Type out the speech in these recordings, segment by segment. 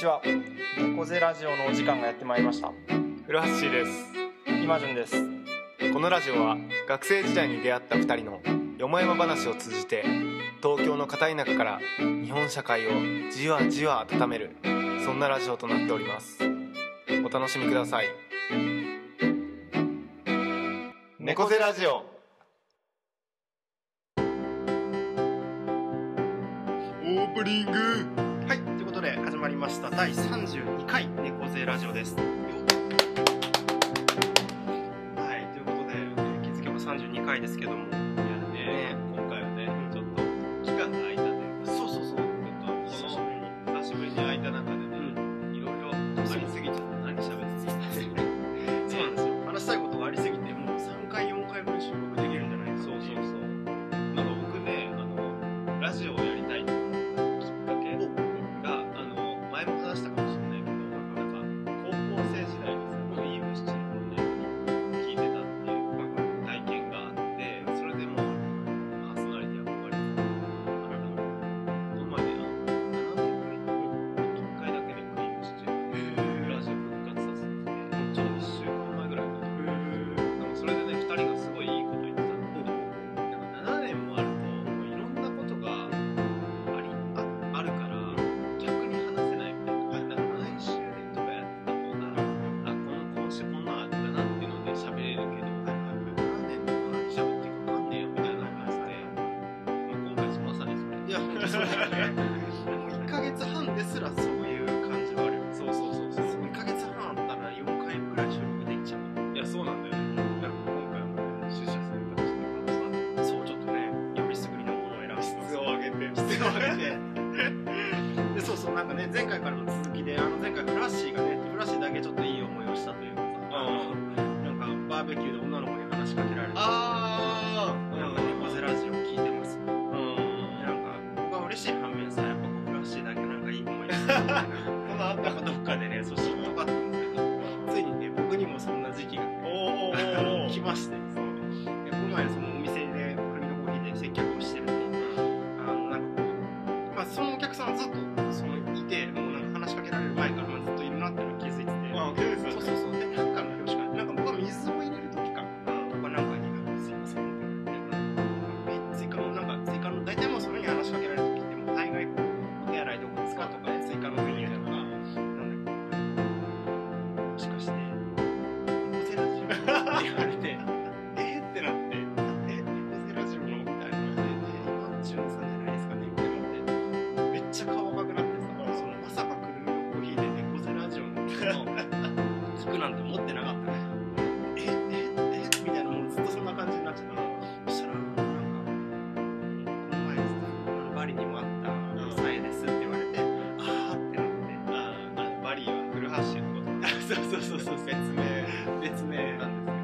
ちは。猫背ラジオのお時間がやってまいりました。古橋です。今順です。このラジオは学生時代に出会った2人のよもやま話を通じて東京の片田舎から日本社会をじわじわ温めるそんなラジオとなっております。お楽しみください。猫背ラジオ。オープニング。ことで始まりました第32回猫背ラジオです。はい、ということで、気づけば32回ですけども、マリーは古橋のこと。そうそうそうそう。別名。別名なんですね。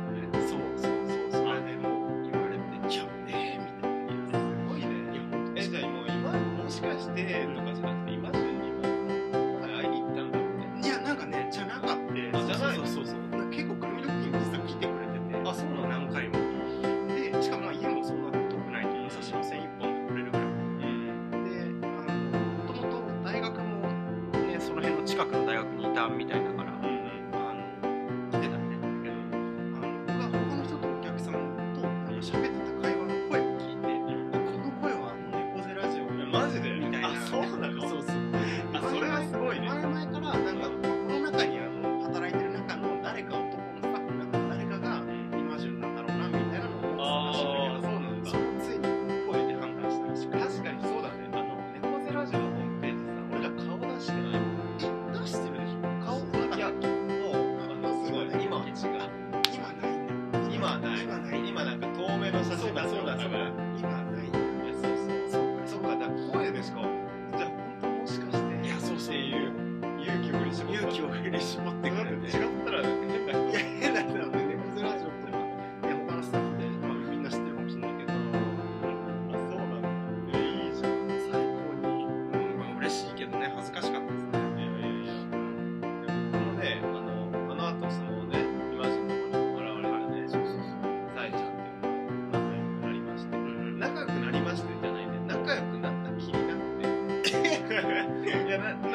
in it.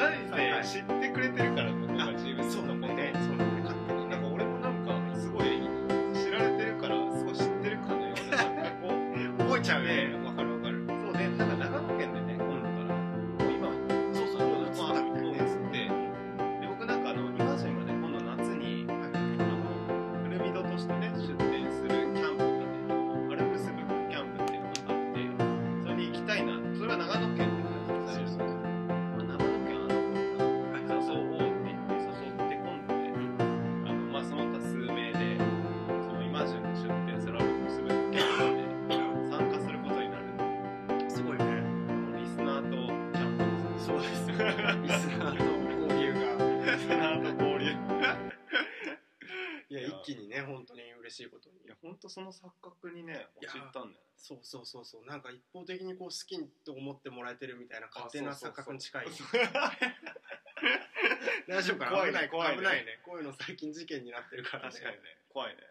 嬉しいことに。いや本当その錯覚にね陥ったんだよそうそうそうそう。なんか一方的にこう好きと思ってもらえてるみたいな勝手な錯覚に近い。大丈夫かな？怖いね危ない怖いね。危ないね。こういうの最近事件になってるからね。確かにね。怖いね。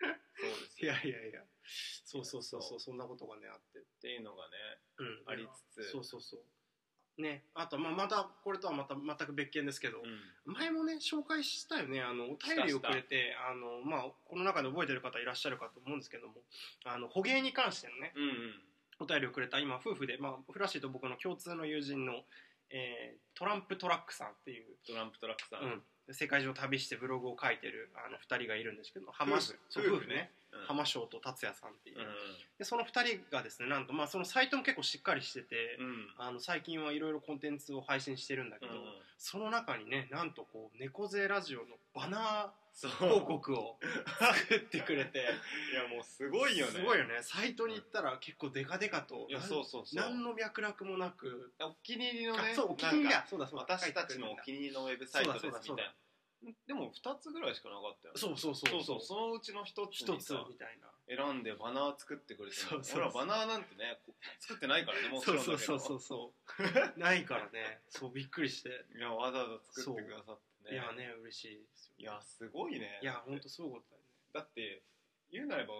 そうです いよやいや。いやそうそうそうそう。そんなことがねあって。っていうのがねうん。ありつつ。そうそうそうねあとまあまたこれとはまた全く別件ですけど、うん。前もね紹介したよねあのお便りをくれてあの、まあ、この中で覚えてる方いらっしゃるかと思うんですけどもあの捕鯨に関してのねうんうん。お便りをくれた今夫婦で、まあ、フラッシーと僕の共通の友人の、えートランプトラックさんっていう、トランプトラックさん、うん、世界中を旅してブログを書いてるあの2人がいるんですけど浜夫婦ね浜翔と達也さんっていう、うん。でその2人がですねなんと、まあ、そのサイトも結構しっかりしてて、うん。あの最近はいろいろコンテンツを配信してるんだけど、うん。その中にねなんとこう猫背ラジオのバナー広告を 作ってくれて。いやもうすごいよね。すごいよね。サイトに行ったら結構デカデカといやそうそうそう。何の脈絡もなく。お気に入りのねあそうお気に入りだそうだそうだ。私たちのお気に入りのウェブサイトですみたいなでも2つぐらいしかなかったよね。そうそうそうそう。そうそのうちの1つ一つみたいな。選んでバナー作ってくれてるそうそうそう。俺らバナーなんてねこ作ってないからねもちそろだけどう。んそうそうそうそう。ないからね。そうびっくりして。いやわざわざ作ってくださってね。いやね嬉しいですよいやすごいね。いや本当すごかったよね。だって言うなれば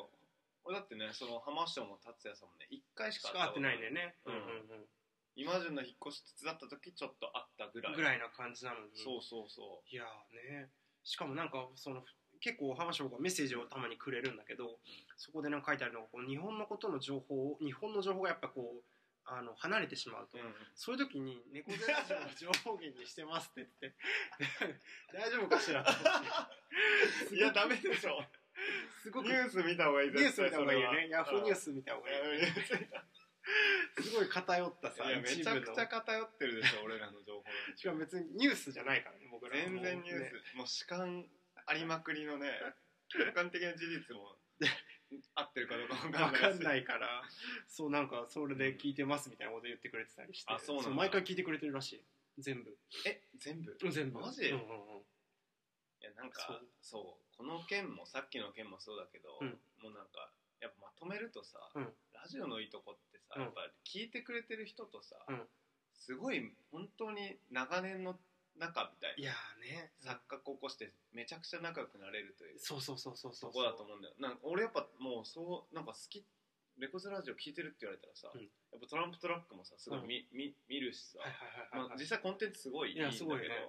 俺だってねその浜翔も達也さんもね1回しかしか会ってないんだよね。ううんんうん今順の引っ越し手伝った時ちょっと会ったぐらい。うんぐらいな感じなのに。そうそうそいやーねしかもなんかその結構浜翔がメッセージをたまにくれるんだけどそこでなんか書いてあるのがこう日本のことの情報を日本の情報がやっぱこうあの離れてしまうと、う、うん、そういう時に「猫背ラジオの情報源にしてます」って言って。大丈夫かしら？いやダメでしょ。すごくニュース見た方がいいニュース見た方がいいよね。ヤフーニュースス見た方がいい すごい偏ったさいやめちゃくちゃ偏ってるでしょ 俺らの情報しかも別にニュースじゃないからね僕らは全然ニューねス、もう主観ありまくりのね 客観的な事実も合ってるかどうか分かわんないし。かんないから。そうなんかそれで聞いてますみたいなこと言ってくれてたりして。あそうなんだ。毎回聞いてくれてるらしい。全部。え全部？全部。マジ？うんうんうん。いやなんかそそううこの件もさっきの件もそうだけど、うん。もうなんかやっぱまとめるとさ、うんラジオのいいとこってさ、うん。やっぱ聞いてくれてる人とさ、うん。すごい本当に長年の仲みたいいなやーね。錯覚を起こしてめちゃくちゃ仲良くなれるというそうそうそうそうそそう。こだと思うんだよ。なんか俺やっぱもうそうなんか好きレコーズラジオ聞いてるって言われたらさ、うん。やっぱトランプトラックもさすごい見,、見見るしさ、まあ、実際コンテンツすごいいいんだけど。いやすごいね。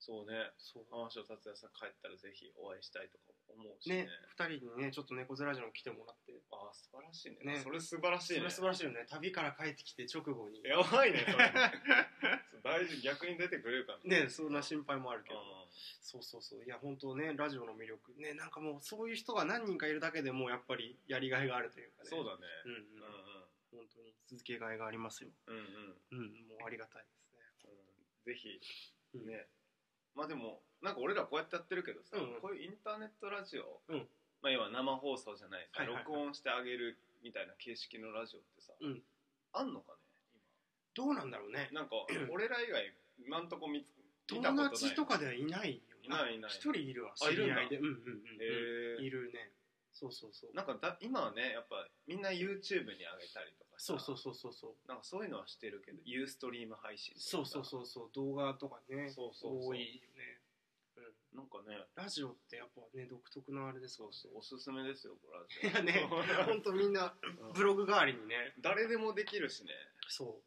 そうね。そう。達也さん帰ったらぜひお会いしたいとか思うしね。ね二人にねちょっと猫背ラジオに来てもらって。ああ素晴らしいね。ね。それ素晴らしいね。それ素晴らしいよね。旅から帰ってきて直後に。やばいねそれ。大事逆に出てくれるからねそんな心配もあるけど。うそうそうそう。いや本当ねラジオの魅力。ねなんかもうそういう人が何人かいるだけでもうやっぱりやりがいがあるというかね。んそうだね。うんうん。うん本当に続けがいがありますよ。うんうん。うんうんもうありがたいですね。うん。ぜひうん。ねまあでもなんか俺らこうやってやってるけどさ、うんうん。こういうインターネットラジオ、うん。まあ要は生放送じゃないさ、はいはいはい。録音してあげるみたいな形式のラジオってさ、うん。あんのかねどうなんだろうね。今なんか 俺ら以外今んとこ見つ見友たことない達とかではいないよいないいない。あ一人いるわあいるんだ。知り合いで。うんうんうんへー。いるね。そうそうそう。なんかだ今はねやっぱみんな YouTube に上げたりとそうそうそうそうそう。なんかそういうのはしてるけどユーストリーム配信そうそうそうそう。動画とかねそうそうそう。多いよね。うん。なんかねラジオってやっぱね独特のあれですそうかおすすめですよこれは。いやね 本当みんなうん。ブログ代わりにね。誰でもできるしね。そう。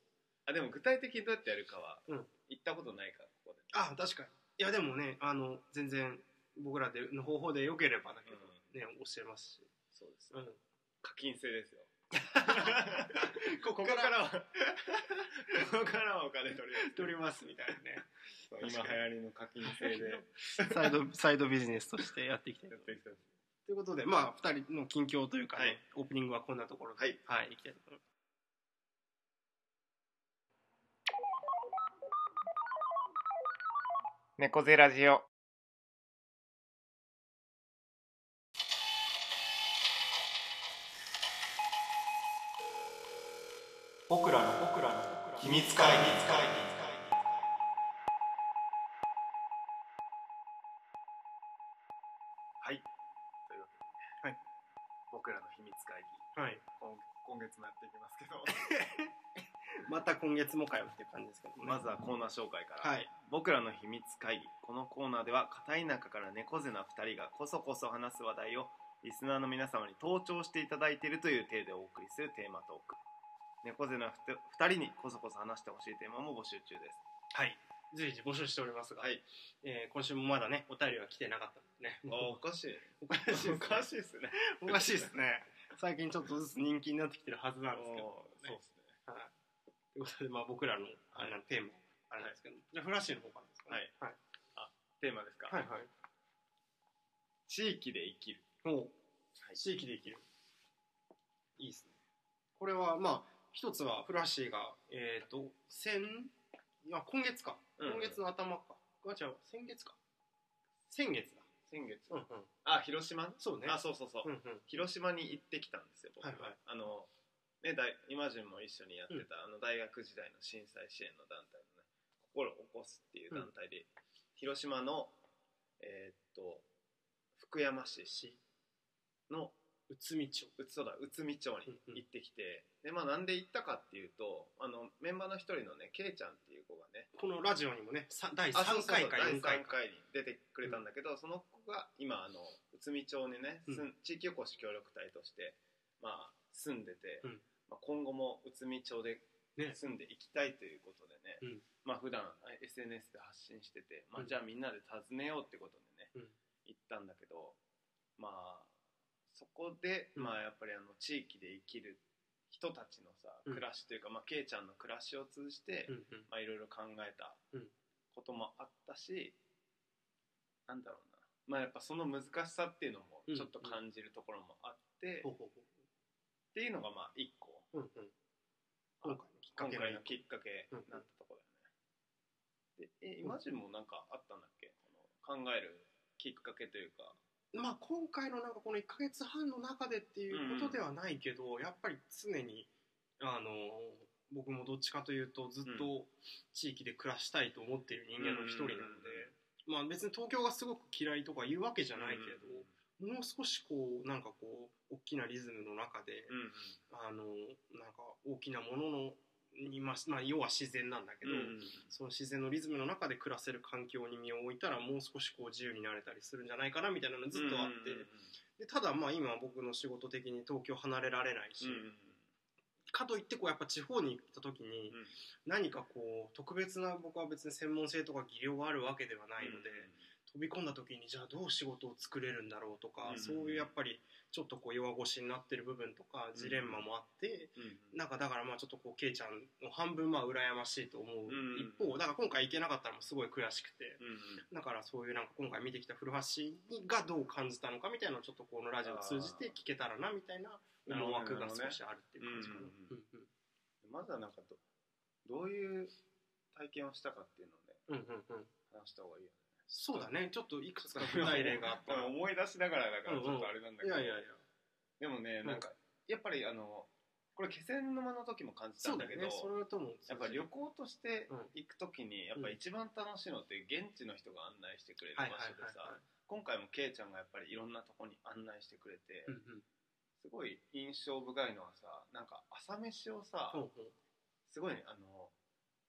あでも具体的にどうやってやるかは、うん。行ったことないからここで。あ確かに。いやでもねあの全然僕らでの方法でよければだけど、うん。ね教えますし、そうです、うん、課金制ですよ こここからは。ここからはお金取ります。取りますみたいなね。今流行りの課金制で。サイドサイドビジネスとしてやっていきたいと。やってきたんですということでまあ2人の近況というかね、はい。オープニングはこんなところで。はい、はい、いきたいと思います。猫背ラジオの秘密会議はい。というわけで、はい。僕らの秘密会議。はい。今今月もやっていきますけど。また今月もかよっていう感じですけどね。まずはコーナー紹介から、はい。僕らの秘密会議。このコーナーでは片田舎から猫背な2人がこそこそ話す話題をリスナーの皆様に登聴していただいているという体でお送りするテーマトーク猫背な2人にこそこそ話してほしいテーマも募集中です。はい。随時募集しておりますが、はい。えー今週もまだねお便りが来てなかったね。おかしい。おかしいおかしいですね。おかしいですね。最近ちょっとずつ人気になってきてるはずなんですけど、そうですね。はい、ということで、まあ、僕らのあれなんテーマあれなんですけど、じゃあフラッシュの方からですかね。はい。はい。テーマですか、はいはい。地域で生きる。おう。地域で生きる。いいですね。これはまあ一つはフラッシーがえっ、と先いや今月か、うん。今月の頭か。あ違う先月か。先月だ。先月。うんうん。あ広島？そうね。あそうそうそう、うんうん。広島に行ってきたんですよ僕は。いはい。あのね大イマジンも一緒にやってた、あの大学時代の震災支援の団体のね心を起こすっていう団体で、広島のえーっと福山市の内海町うつそうだ内海町に行ってきて、でまあなんで行ったかっていうとあのメンバーの一人のねケイちゃんっていう子がねこのラジオにもねさ第あそう3回かそうそう4回第3回に出てくれたんだけど、その子が今あの内海町にね、すん地域おこし協力隊として、まあ、住んでて、うん。まあ、今後も内海町でね。住んでいきたいということでね、うん。まあ普段 SNS で発信してて、まあ、うん。じゃあみんなで訪ねようってことでね、うん。行ったんだけどまあそこで、うんまあやっぱりあの地域で生きる人たちのさうん。暮らしというか、まあ、ケイちゃんの暮らしを通じて、うんうん。まあ、いろいろ考えたうん。こともあったし、なんだろうな。まあやっぱその難しさっていうのもうん。ちょっと感じるところもあって、っほうほうほていうのがまあ一個。ううんうん。今回のきっかけ今回のきっかけなったところだよね。でえイマジンもなんかあったんだっけ？この考えるきっかけというか。まあ今回のなんかこの1ヶ月半の中でっていうことではないけど、やっぱり常にあの僕もどっちかというとずっと地域で暮らしたいと思っている人間の一人なので、まあ別に東京がすごく嫌いとか言うわけじゃないけれど、もう少しこうなんかこう大きなリズムの中で、うんうん。あのなんか大きなもののにまあまあ要は自然なんだけど、うん。その自然のリズムの中で暮らせる環境に身を置いたらもう少しこう自由になれたりするんじゃないかなみたいなのずっとあって、でただまあ今僕の仕事的に東京離れられないし、うん。うんかといってこうやっぱ地方に行った時にうん。何かこう特別な僕は別に専門性とか技量があるわけではないので、飛び込んだ時にじゃあどう仕事を作れるんだろうとか、うんそういうやっぱりちょっとこう弱腰になってる部分とかジレンマもあって、うんうん。なんかだからまあちょっとこうケイちゃんを半分まあ羨ましいと思ううん一方だから今回行けなかったのもすごい悔しくて。うんうん。だからそういうなんか今回見てきた古橋がどう感じたのかみたいなのをちょっとこのラジオを通じて聞けたらなみたいな思惑が少しあるっていう感じかな。うんうんうん。まずはなんかどどういう体験をしたかっていうのをねうんうんうんうん。話した方がいいよねそうだね。ちょっといくつか具体例があった。思い出しながらだからちょっとあれなんだけど、やいやいや。でもねなんかやっぱりあのこれ気仙沼の時も感じたんだけどね。それともやっぱ旅行としてうん。行く時にやっぱ一番楽しいのって現地の人が案内してくれる場所でさ今回もケイちゃんがやっぱりいろんなとこに案内してくれてうんうん。すごい印象深いのはさなんか朝飯をさすごいねあの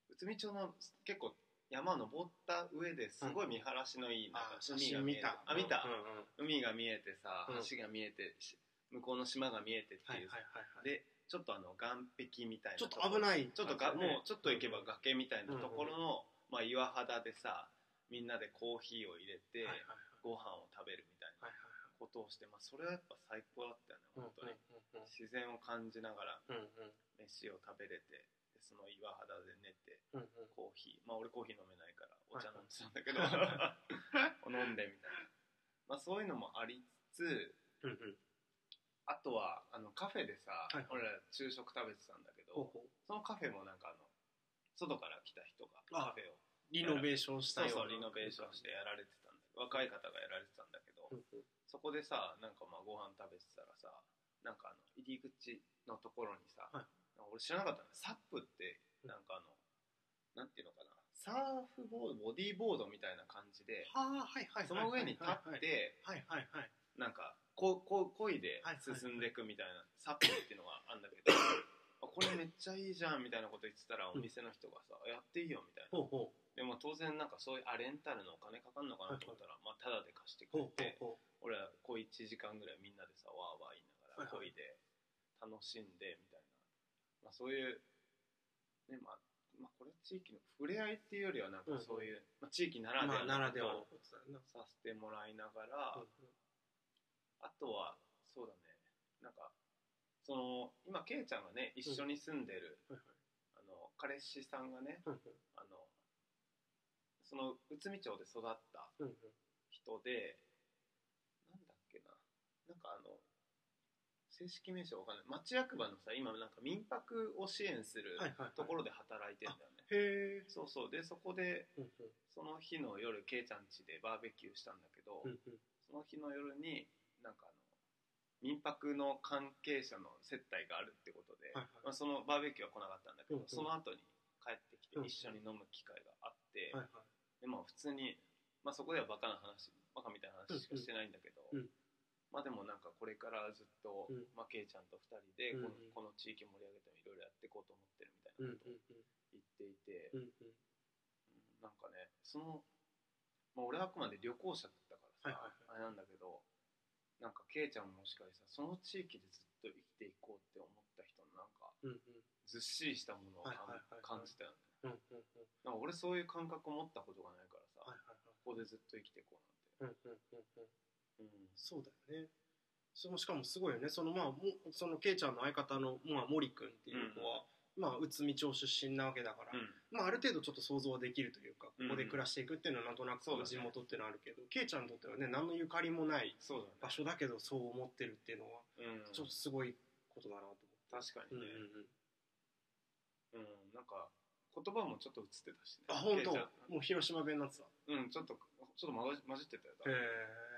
内海町の結構山登った上ですごい見晴らしのいいな海が見えて真見た。あ見た。海が見えてさうん。橋が見えてし向こうの島が見えてってはいいうでちょっとあの岸壁みたいなちょっと危ない。ちょっとがもうちょっと行けば崖みたいなところのまあ岩肌でさみんなでコーヒーを入れてご飯を食べるみたいなことをして、まあ、それはやっぱ最高だったよねうん本当に、うん。自然を感じながら飯を食べれて。でその岩肌で寝てうんうん。コーヒー。まあ俺コーヒー飲めないからお茶はい。飲んでたんだけど。飲んでみたいな、まあ、そういうのもありつつうんうん。あとはあのカフェでさ、俺ら昼食食べてたんだけど、ほうほう。そのカフェもなんかあの外から来た人があカフェを。リノベーションしたようリノベーションしてやられてたんだ。けど若い方がやられてたんだけど、うんうん。そこでさなんかまあご飯食べてたらさなんかあの入り口のところにさ、はい俺知らなかった。のサップってなんかあの、なんていうのかな。サーフボードボディーボードみたいな感じで、はあはいはいはいその上に立って、はいはいはい。なんかこうこう漕いで進んでいくみたいな、サップっていうのがあるんだけど あこれめっちゃいいじゃんみたいなこと言ってたらお店の人がさ、やっていいよみたいな。ほうほでも当然なんかそういうあレンタルのお金かかるのかなと思ったら、まあタダで貸してくれて俺らこう1時間ぐらいみんなでさわーわー言いながらはいはい漕い。で楽しんでみたいな、まあ、そういうねまあまあこれは地域の触れ合いっていうよりはなんかそういう、まあ、地域なうらではまあならではさせてもらいながら、うんあとはそうだね。なんかその今ケイちゃんがね一緒に住んでる、はいはい。あの彼氏さんがねうんあのその内海町で育ったうんうん。人でなんだっけな。なんかあの正式名称わかんない。町役場のさ今なんか民泊を支援するところで働いてんだよね、へえそうそう。でそこでうんうん。その日の夜ケイちゃん家でバーベキューしたんだけど、うんうん。その日の夜になんかあの民泊の関係者の接待があるってことで、はいはい。まあ、そのバーベキューは来なかったんだけど、うんうん。その後に帰ってきてうん。一緒に飲む機会があって、はいはい。でまあ普通に、まあ、そこではバカな話バカみたいな話しかしてないんだけど、うんうんまあでもなんかこれからずっと、うん。まあ、ケイちゃんと2人でこの,、うん。うんこの地域盛り上げてもいろいろやっていこうと思ってるみたいなことを言っていて、うんなんかねその、まあ、俺はあくまで旅行者だったからさ、あれなんだけどなんかケイちゃんももしかしたらその地域でずっと生きていこうって思った人のなんかずっしりしたものを感じたよね。なんか俺そういう感覚を持ったことがないからさ、ここでずっと生きていこうなんて、うん。うんうんうんうんそうだよね。そのしかもすごいよね。そのまあもそのケイちゃんの相方の、まあ、森君っていう子は、まあ内海町出身なわけだから、まあ、ある程度ちょっと想像はできるというかここで暮らしていくっていうのはなんとなく地元っていうのはあるけど、ケイちゃんにとってはね何のゆかりもない場所だけどそう思ってるっていうのはうん。ちょっとすごいことだなと思って。確かにね。うんうんうん。うん、なんか言葉もちょっと映ってたしね。あ本当。もう広島弁になってた。うんちょっとちょっと混じ混じってたよ。多へ分え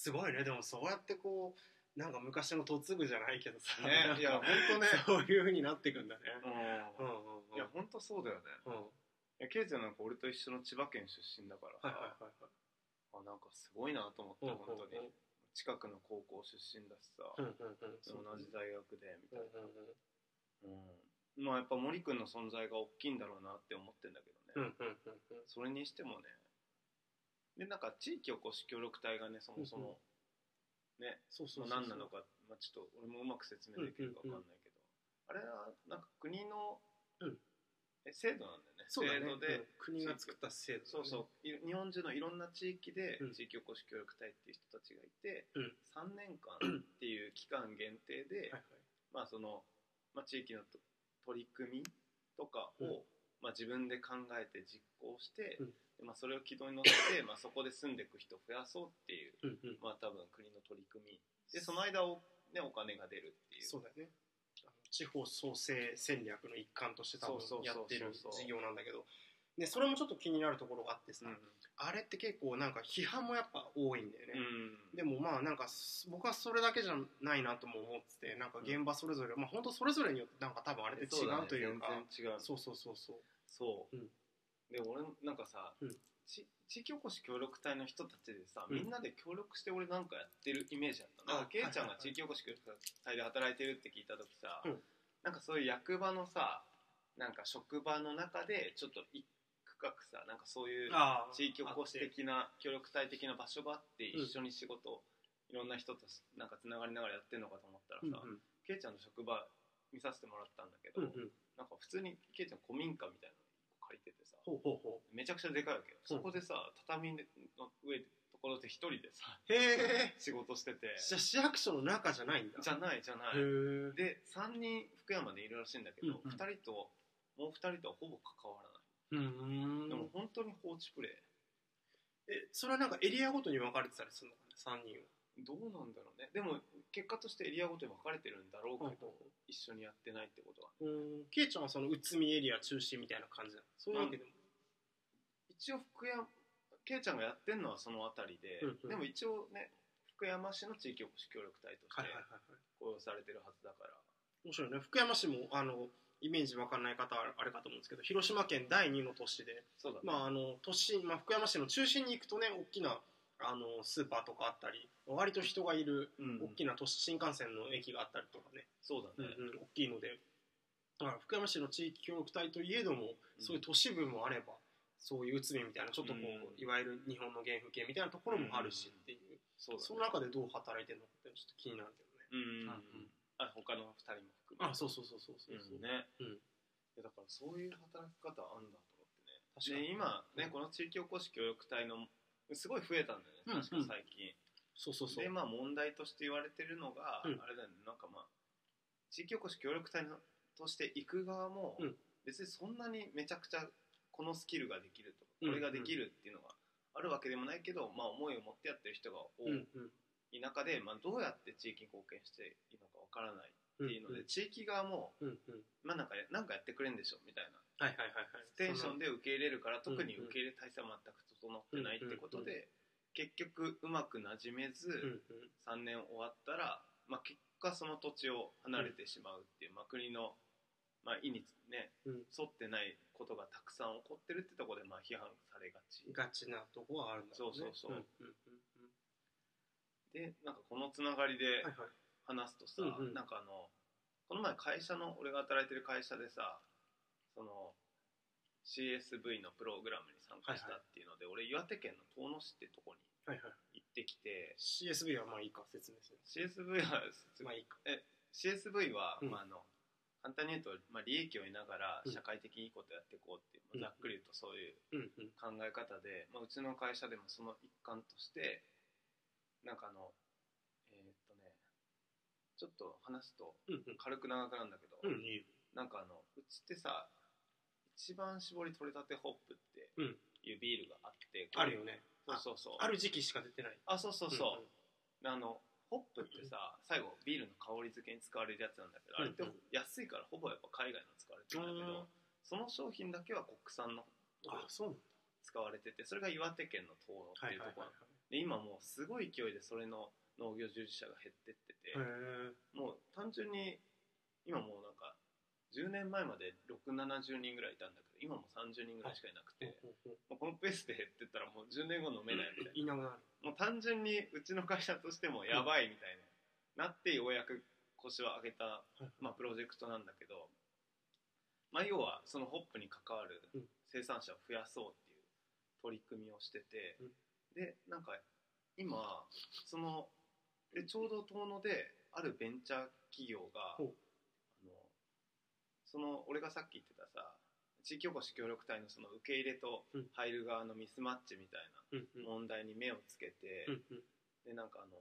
すごいね。でもそうやってこうなんか昔の嫁ぐじゃないけどさ、ね。いや本当ね。そういうふうになっていくんだね。うん。うんうんうん。いや本当そうだよね。うん。はいケイちゃんなんか俺と一緒の千葉県出身だからさ、はいはいはい。あなんかすごいなと思って、うん本当に、近くの高校出身だしさ、うんうんうん同じ大学でみたいな、うんうんうんまあやっぱ森君の存在が大きいんだろうなって思ってんだけどね、うんうんうんうん。それにしてもねでなんか地域おこし協力隊がねそもそも、ねそうそうそうそう。まあ何なのか、まあ、ちょっと俺もうまく説明できるか分かんないけど、あれはなんか国の、うん。え制度なんだよね。制度で、うん。国が作った制度そうそう。い日本中のいろんな地域でうん。地域おこし協力隊っていう人たちがいて、うん。3年間っていう期間限定で、まあそのまあ、地域のと取り組みとかを、うん。まあ、自分で考えて実行して、まあ、それを軌道に乗って、まあ、そこで住んでいく人を増やそうっていう、うんうん。まあ、多分国の取り組み。でその間を、ね、お金が出るっていう。そうだよね。あの地方創生戦略の一環として多分やってる事業なんだけど。でそれもちょっと気になるところがあってさ、うん。あれって結構なんか批判もやっぱ多いんだよね、うん。でもまあなんかす僕はそれだけじゃないなとも思っててなんか現場それぞれ、まあ本当それぞれによってなんか多分あれって違うというか。そうだね。全然違う。そうそうそうそう。そう、うんで俺なんかさ、うん。ち地域おこし協力隊の人たちでさ、うん。みんなで協力して俺なんかやってるイメージあったの。あだからケイちゃんが地域おこし協力隊で働いてるって聞いた時さ、うん。なんかそういう役場のさなんか職場の中でちょっと一区画さなんかそういう地域おこし的な協力隊的な場所があってうん。一緒に仕事、いろんな人となんかつながりながらやってるのかと思ったらさ、うんうん。ケイちゃんの職場見させてもらったんだけど、うんうん。なんか普通にケイちゃん古民家みたいな。の借りててさほうほうほめちゃくちゃでかいわけよ、う。んそこでさ畳の上とところで一人でさへえ仕事してて。じゃあ市役所の中じゃないんだ。じゃないじゃない。で3人福山でいるらしいんだけど、うんうん。2人ともう2人とはほぼ関わらない、うんでも本当に放置プレえそれはなんかエリアごとに分かれてたりするのかな3人は。イどうなんだろうね。でも結果としてエリアごとに分かれてるんだろうけど、うん一緒にやってないってことはうん。ケイちゃんはその内海エリア中心みたいな感じなの？そういうわけでも、一応福山ケイちゃんがやってんのはその辺りで、うんうん。でも一応ね福山市の地域おこし協力隊として雇用されてるはずだから、面白いね。福山市もあのイメージわかんない方はあれかと思うんですけど広島県第2の都市で、そうだね、まあ、あの都心、まあ、福山市の中心に行くとね大きなあのスーパーとかあったり割と人がいるうん。大きな都市新幹線の駅があったりとかね、そうだね、うんうん、大きいのでだから福山市の地域協力隊といえども、そういう都市部もあればそういう内海みたいなちょっとこう、うん。いわゆる日本の原風景みたいなところもあるしっていう、そうその中でどう働いてるのかってちょっと気になるけどね。うん、うんあ他の2人も含めあそうそうそうそうそうそう、うんね、うん。だからそういう働き方あんだと思ってね。確かに。で今ねこの地域おこし協力隊のすごい増えたんだよねうん確か最近、そうそうそう。でまあ問題として言われてるのが、うん。あれだよねなんかまあ地域おこし協力隊のとして行く側も、うん。別にそんなにめちゃくちゃこのスキルができるとか、うん。これができるっていうのがあるわけでもないけど、まあ、思いを持ってやってる人が多うんい中で、まあ、どうやって地域に貢献していいのかわからないうんっていうので、地域側も、うんうん。まあ、なんかなんかやってくれんでしょみたいな。はいはいはいはい。テンションで受け入れるから特に受け入れ体制は全く整ってないってことで結局うまくなじめずうんうん。3年終わったら、まあ、結果その土地を離れてしまうっていう、まあ、国の、まあ、意に、ねうん。沿ってないことがたくさん起こってるってところでまあ批判されがち。ガチなとこはあるんだろうね。そうそうそう。でなんかこのつながりで話すとさ、うんうん。なんかあのこの前会社の俺が働いてる会社でさその CSV のプログラムに参加したっていうので、俺岩手県の遠野市ってとこにはいはい。行ってきて CSV はまあいいか説明する CSV はまあいいか。CSV は、うん。まあ、あの簡単に言うと、まあ、利益を得ながらうん。社会的にいいことやっていこうっていう、うん。まあざっくり言うとそういう考え方で、まあ、うちの会社でもその一環としてなんかあのえーっとねちょっと話すと軽く長くなんだけど、うんなんかあのうちってさ一番搾り取れたてホップってうん。いうビールがあって、あるよね。そうそうそう。ある時期しか出てない。あそうそうそう、んん。あのホップってさ最後ビールの香り付けに使われるやつなんだけど、あれってうんうん安いからほぼやっぱ海外の使われてるんだけど、その商品だけは国産のあそうなんだ。使われててそれが岩手県の遠野ってはいいうはいはところなので今もうすごい勢いでそれの農業従事者が減ってってて、もう単純に今もうなんか10年前まで670人ぐらいいたんだけど今も30人ぐらいしかいなくて、えもうこのペースで減ってったらもう10年後飲めないみたいいなもう単純にうちの会社としてもやばいみたいな、なってようやく腰を上げた、まあ、プロジェクトなんだけど、まあ、要はそのホップに関わるうん。生産者を増やそうっていう取り組みをしてて、うん。でなんか今そのでちょうど遠野であるベンチャー企業がその俺がさっき言ってたさ地域おこし協力隊のその受け入れとうん。入る側のミスマッチみたいな問題に目をつけて、でなんかあの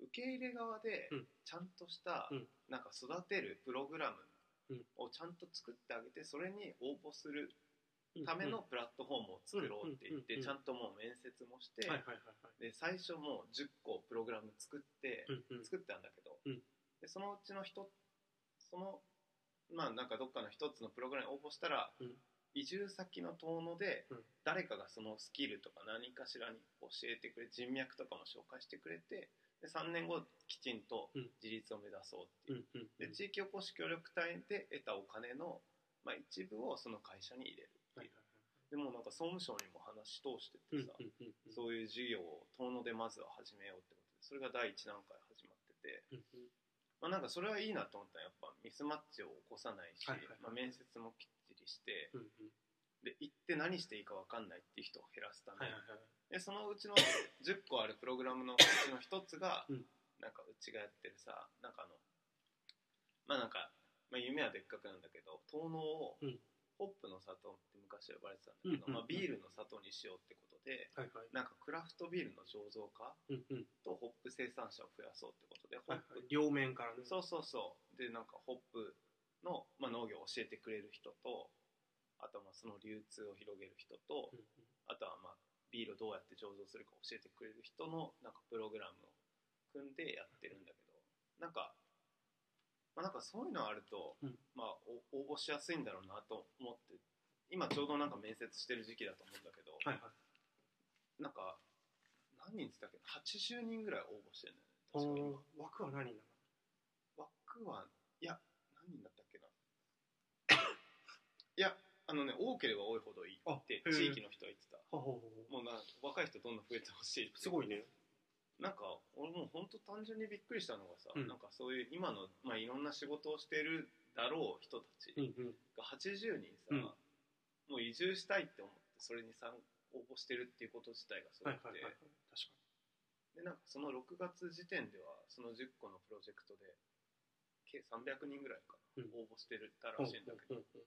受け入れ側でうん。ちゃんとした、うん。なんか育てるプログラうん。ムをちゃんと作ってあげてそれに応募するうん。ためのプラットフォームを作ろうって言ってちゃんともう面接もして、で最初もう10個プログラム作って、作ったんだけど、うん。でそのうちの一そのまあなんかどっかの一つのプログラムに応募したら、うん。移住先の遠野でうん。誰かがそのスキルとか何かしらに教えてくれ人脈とかも紹介してくれてで3年後きちんとうん。自立を目指そうっていう。う、んうんで地域おこし協力隊で得たお金の、まあ、一部をその会社に入れるはいはいでもなんか総務省にも話通しててさ、そういう事業を遠野でまずは始めようってことでそれが第一段階始まってて、まあ、なんかそれはいいなと思ったらやっぱミスマッチを起こさないし、はいはいはいまあ、面接もきっちりしてうんうん。で行って何していいか分かんないっていう人を減らすために、はいはいはい。でそのうちの10個あるプログラムのうちの一つが、うん。なんかうちがやってるさなんかあのまあなんか、まあ、夢はでっかくなんだけど遠野をうんホップの里って昔呼ばれてたんだけど、うんうんまあ、ビールの里にしようってことではいはい。なんかクラフトビールの醸造家うんうん。とホップ生産者を増やそうってことでホップ、はい。はい両面からね。そうそうそう。でなんかホップの、まあ、農業を教えてくれる人とあとはまあその流通を広げる人とうんうん。あとはまあビールをどうやって醸造するか教えてくれる人のなんかプログラムを組んでやってるんだけどなんか、まあ、なんかそういうのあると、うん。まあお応募しやすいんだろうなと思って今ちょうどなんか面接してる時期だと思うんだけど、はいはい。なんか何人っつったっけ？80人ぐらい応募してるんだよね確か枠は何なの？枠はいや何人だったっけな？いやあのね多ければ多いほどいいって地域の人は言ってた。もうな若い人どんどん増えてほしいすごいねなんか俺もう本当単純にびっくりしたのがさ、うん。なんかそういう今の、まあ、いろんな仕事をしてるだろう人たちうんうん。が80人さ、うん。もう移住したいって思ってそれに参応募してるっていうこと自体がすごくて、はいはいはいはい。確かでなんかその6月時点ではその10個のプロジェクトで計300人ぐらいかな、うん。応募してるたらにしいんだけど、うんうんうん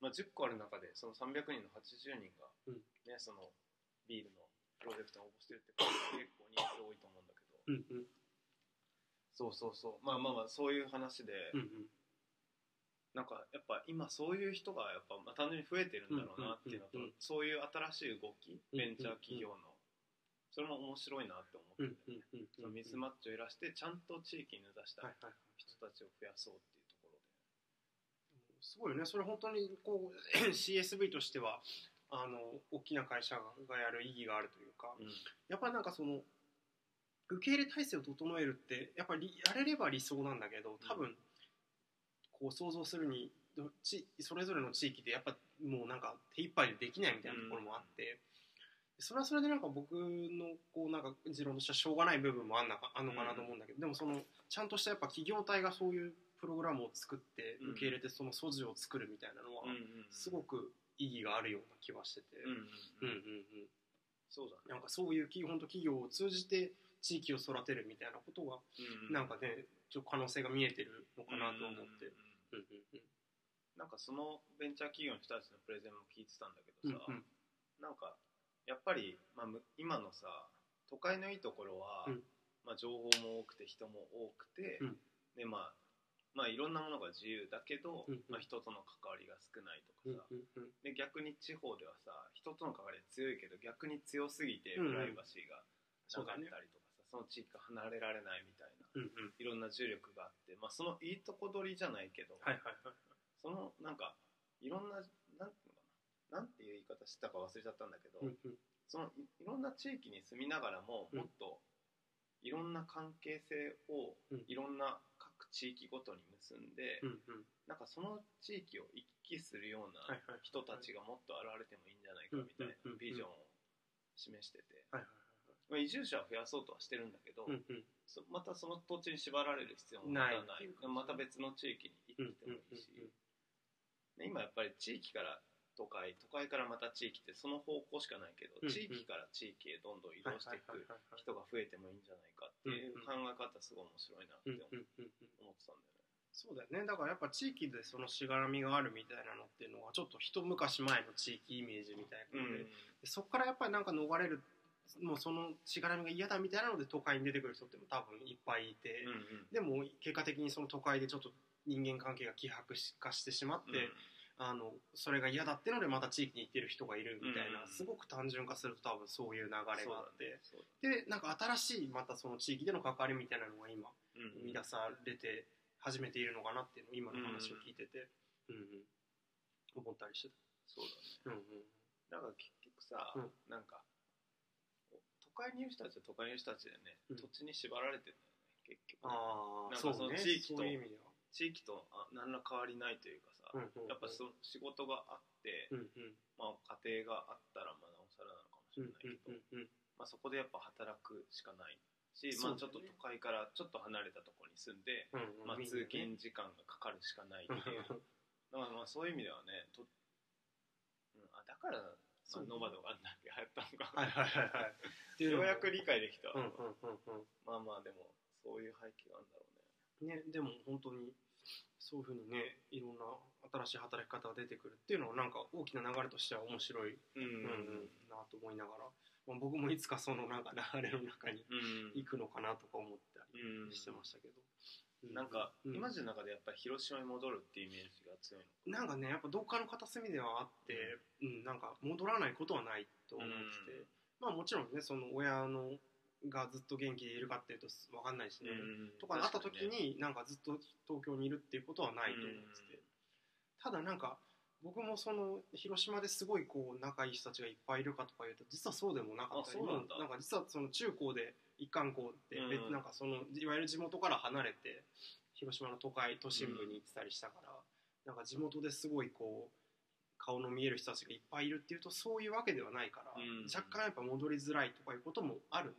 まあ、10個ある中でその300人の80人が、うん。ねそのビールのプロジェクトに応募してるって結構人数多いと思うんだけど、うんうん。そうそうそう。まあまあまあそういう話で、うんうん。なんかやっぱ今そういう人がやっぱまあ単純に増えてるんだろうなっていうのと、うんうんうんそういう新しい動きうんベンチャー企業の、それも面白いなって思ってうんて、うんうんそのミスマッチを減らしてちゃんと地域に根ざしたはいはいはい人たちを増やそうっていうところすごいよね。それ本当にこう CSV としてはあの大きな会社がやる意義があるというかで、やっぱりなんかその受け入れ体制を整えるってやっぱりやれれば理想なんだけど多分こう想像するにどちそれぞれの地域でやっぱもうなんか手一杯でできないみたいなところもあって、それはそれでなんか僕のこうなんか持論としてはしょうがない部分もあんあんのかなと思うんだけど、でもそのちゃんとしたやっぱ企業体がそういうプログラムを作ってうん。受け入れてその素地を作るみたいなのはうんうん。すごく意義があるような気はしてて、うんうんうん。うんうんそうだね。なんかそういう企本当企業を通じて地域を育てるみたいなことがうんなんかねちょっと可能性が見えてるのかなと思って、うんうんうん。うんなんかそのベンチャー企業の人たちのプレゼンも聞いてたんだけどさ、うんうん。なんかやっぱり、まあ、む今のさ都会のいいところは、うん。まあ、情報も多くて人も多くて、うん。でまあまあいろんなものが自由だけど、うんうん。まあ、人との関わりが少ないとうんかさ、うんうんで逆に地方ではさ人との関わりが強いけど逆に強すぎてうんうん。プライバシーがなかったりとかさ、その地域から離れられないみたいなうんうん。いろんな重力があって、まあ、そのいいとこ取りじゃないけど、はいはいはい。そのなんかいろんななんていうのかななんていう言い方してたか忘れちゃったんだけど、うんうん。そのいいろんな地域に住みながらもうん。もっといろんな関係性をうん。いろんな各地域ごとに結んで、うんうん。なんかその地域を行き来するような人たちがもっと現れてもいいんじゃないかみたいなうんうんうんうん。ビジョンを示してて、まあ、移住者を増やそうとはしてるんだけど、はいうんうん。そまたその土地に縛られる必要もない。ないまた別の地域に行ってもいいし、で今やっぱり地域から都会都会からまた地域ってその方向しかないけど、うんうん。地域から地域へどんどん移動していく人が増えてもいいんじゃないかっていう考え方すごい面白いなってうん思ってたんだよね。そうだよね。だからやっぱ地域でそのしがらみがあるみたいなのっていうのはちょっと一昔前の地域イメージみたいなので,、でそこからやっぱりなんか逃れるもうそのしがらみが嫌だみたいなので都会に出てくる人っても多分いっぱいいて、うんうん。でも結果的にその都会でちょっと人間関係が希薄化してしまって、あのそれが嫌だってのでまた地域に行ってる人がいるみたいな、うんすごく単純化すると多分そういう流れがあって、ねでなんか新しいまたその地域での関わりみたいなのが今生み出されて始めているのかなっていうのを今の話を聞いてて、うんうん。思ったりしてそうた。うんうん。だねだから結局さ、うん。なんか都会にいる人たちは都会にいる人たちでね、うん。土地に縛られてるんだよね結局ああなんかその地域とそういう意味では。地域とあ何ら変わりないというかさ、やっぱその仕事があって、まあ、家庭があったらまあなおさらなのかもしうんれないけど、まあ、そこでやっぱ働くしかないし、まあ、ちょっと都会からちょっと離れたところに住んで、まあ、通勤時間がかかるしかないっていう。だからまあそういう意味ではねと、うん、あだから、まあ、ノマドがあんだけ流行ったのか、はいようやく理解できた。まあまあでもそういう背景があるんだろうね。ね、でも本当にそういうふうにねいろんな新しい働き方が出てくるっていうのはなんか大きな流れとしては面白い、うん。うん。うんなと思いながら、まあ、僕もいつかそのなんか流れの中にうん行くのかなとか思ったうんりしてましたけど、うなんか、うん。イマジンの中でやっぱり広島に戻るっていうイメージが強いのな。んかねやっぱどっかの片隅ではあって、うん、なんか戻らないことはないと思ってて、まあもちろんねその親のがずっと元気でいるかっていうと分かんないしね、うん。とかあった時になんかずっと東京にいるっていうことはないと思ってて、ただなんか僕もその広島ですごいこう仲いい人たちがいっぱいいるかとかいうと実はそうでもなかった。りあそうなんだ。もうなんか実はその中高で一貫校ってうん。別なんかそのいわゆる地元から離れて広島の都会都心部に行ってたりしたから、なんか地元ですごいこう顔の見える人たちがいっぱいいるっていうとそういうわけではないから、うん。若干やっぱ戻りづらいとかいうこともある。ん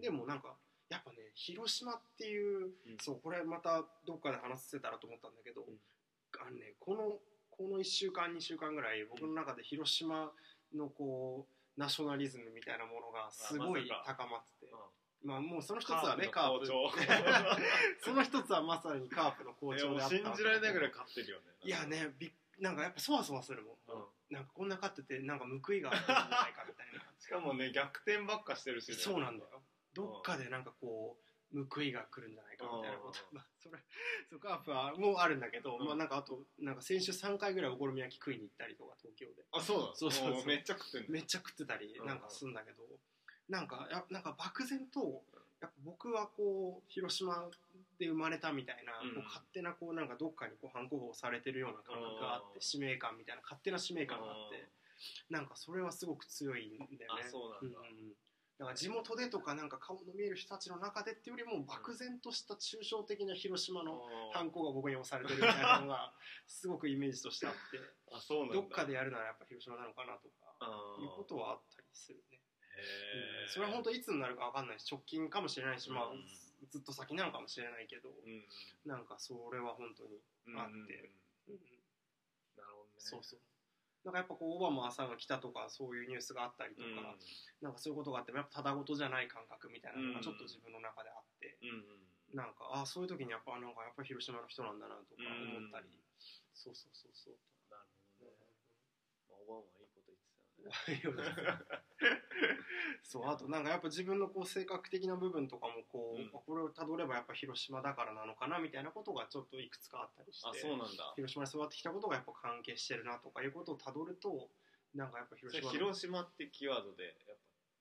でもなんかやっぱね広島っていう、うん。そうこれまたどっかで話せたらと思ったんだけど、あのねこのこの1週間2週間ぐらい僕の中で広島のこうナショナリズムみたいなものがすごい高まってて、うん。まあもうその一つはねカープ その一つはまさにカープの好調であった信じられないぐらい勝ってるよね。いやねびっなんかやっぱそわそわするもん、うんなんかこんな勝っててなんか報いがあるんじゃないかみたいな。しかもね逆転ばっかしてるしね。そうなんだよ。どっかでなんかこう報いが来るんじゃないかみたいなことあそれそうカープはもうあるんだけど、うんまあなんかあとなんか先週3回ぐらいお好み焼き食いに行ったりとか東京で。あそうなのそうそうそう。もめっちゃ食ってんのめっちゃ食ってたりうんなんかするんだけど、なんかやなんか漠然とやっぱ僕はこう広島で生まれたみたいな、うんこう勝手なこうなんかどっかにこう反抗法されてるような感覚があってうん使命感みたいな勝手な使命感があって。なんかそれはすごく強いんだよね。あそうなんだ。から地元でとかなんか顔の見える人たちの中でっていうよりも漠然とした抽象的な広島の反抗が僕に押されてるみたいなのが すごくイメージとしてあって。あそうなんだ。どっかでやるならやっぱ広島なのかなとかいうことはあったりするね、へー。それは本当いつになるか分かんないし直近かもしれないし、まあうんずっと先なのかもしれないけど、うんなんかそれは本当に、うんあってうんうん。なるほどね。そうそう。なんかやっぱこうオバマさんが来たとかそういうニュースがあったりとか、なんかそういうことがあってもやっぱただごとじゃない感覚みたいなのがちょっと自分の中であって、うんうんなんかあそういう時にやっぱなんかやっぱ広島の人なんだなとか思ったり、うんそうそうそうそう。なるほどね。まあオバマ そうあとなんかやっぱ自分のこう性格的な部分とかもこう、うん。これをたどればやっぱ広島だからなのかなみたいなことがちょっといくつかあったりしてあそうなんだ。広島に育ってきたことがやっぱ関係してるなとかいうことをたどるとなんかやっぱそ広島広島ってキーワードでやっ